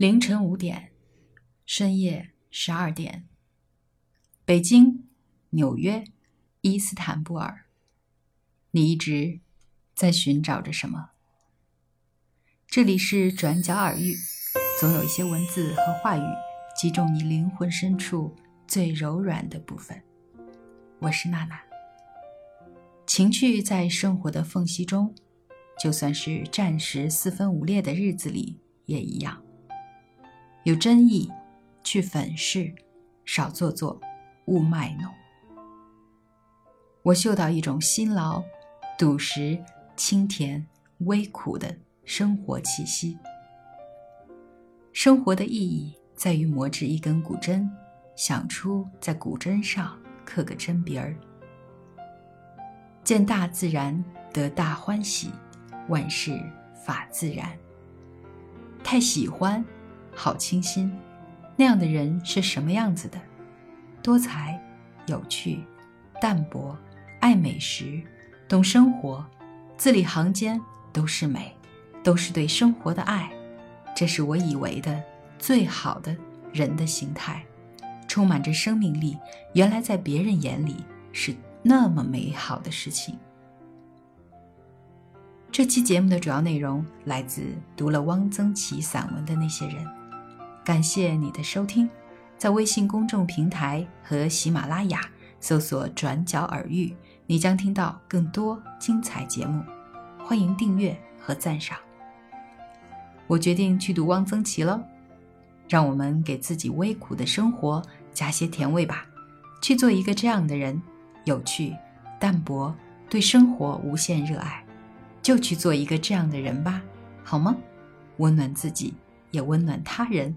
凌晨五点，深夜十二点，北京、纽约、伊斯坦布尔，你一直在寻找着什么？这里是转角耳语，总有一些文字和话语击中你灵魂深处最柔软的部分。我是娜娜。情趣在生活的缝隙中，就算是暂时四分五裂的日子里也一样。有真意，去粉饰，少做作，勿卖弄。我嗅到一种辛劳、笃实、清甜、微苦的生活气息。生活的意义在于磨制一根古针，想出在古针上刻个针鼻儿。见大自然得大欢喜，万事法自然。太喜欢。好清新，那样的人是什么样子的？多才、有趣、淡泊、爱美食、懂生活，字里行间都是美，都是对生活的爱。这是我以为的最好的人的形态，充满着生命力。原来在别人眼里是那么美好的事情。这期节目的主要内容来自读了汪曾祺散文的那些人。感谢你的收听，在微信公众平台和喜马拉雅搜索“转角耳语”，你将听到更多精彩节目。欢迎订阅和赞赏。我决定去读汪曾祺了，让我们给自己微苦的生活加些甜味吧，去做一个这样的人：有趣、淡泊，对生活无限热爱，就去做一个这样的人吧，好吗？温暖自己，也温暖他人。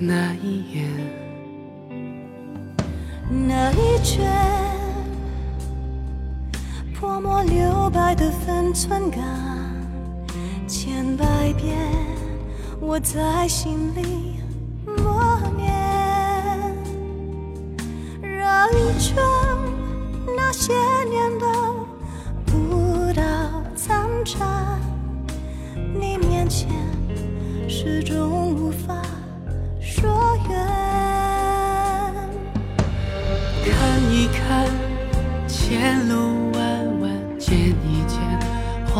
那一眼，那一卷泼墨留白的分寸感，千百遍我在心里默念，绕一圈那些年的不到残渣，你面前始终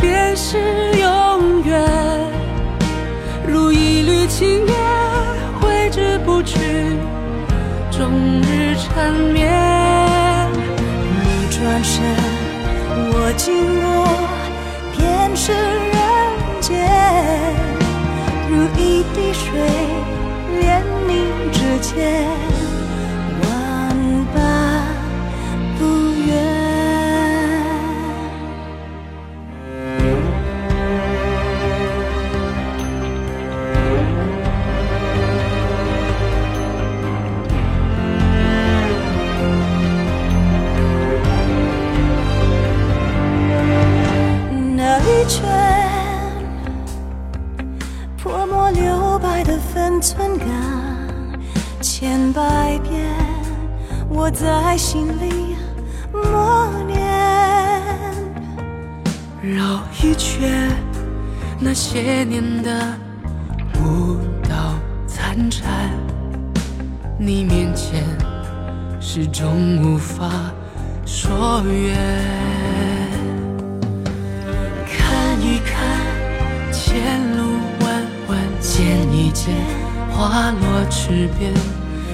便是永远。如一缕青烟，挥之不去，终日缠绵。你转身，我经过，便是人间。如一滴水，连凝指尖。百遍，我在心里默念。绕一圈，那些年的舞蹈残蝉，你面前始终无法说远。看一看前路弯弯，见一见。花落池边，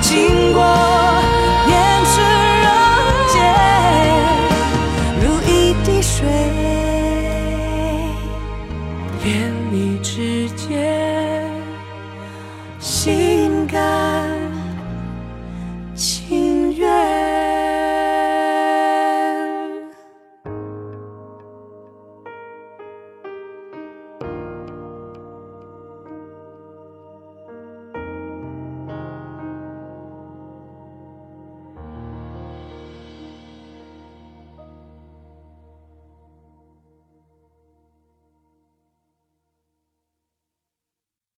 经过，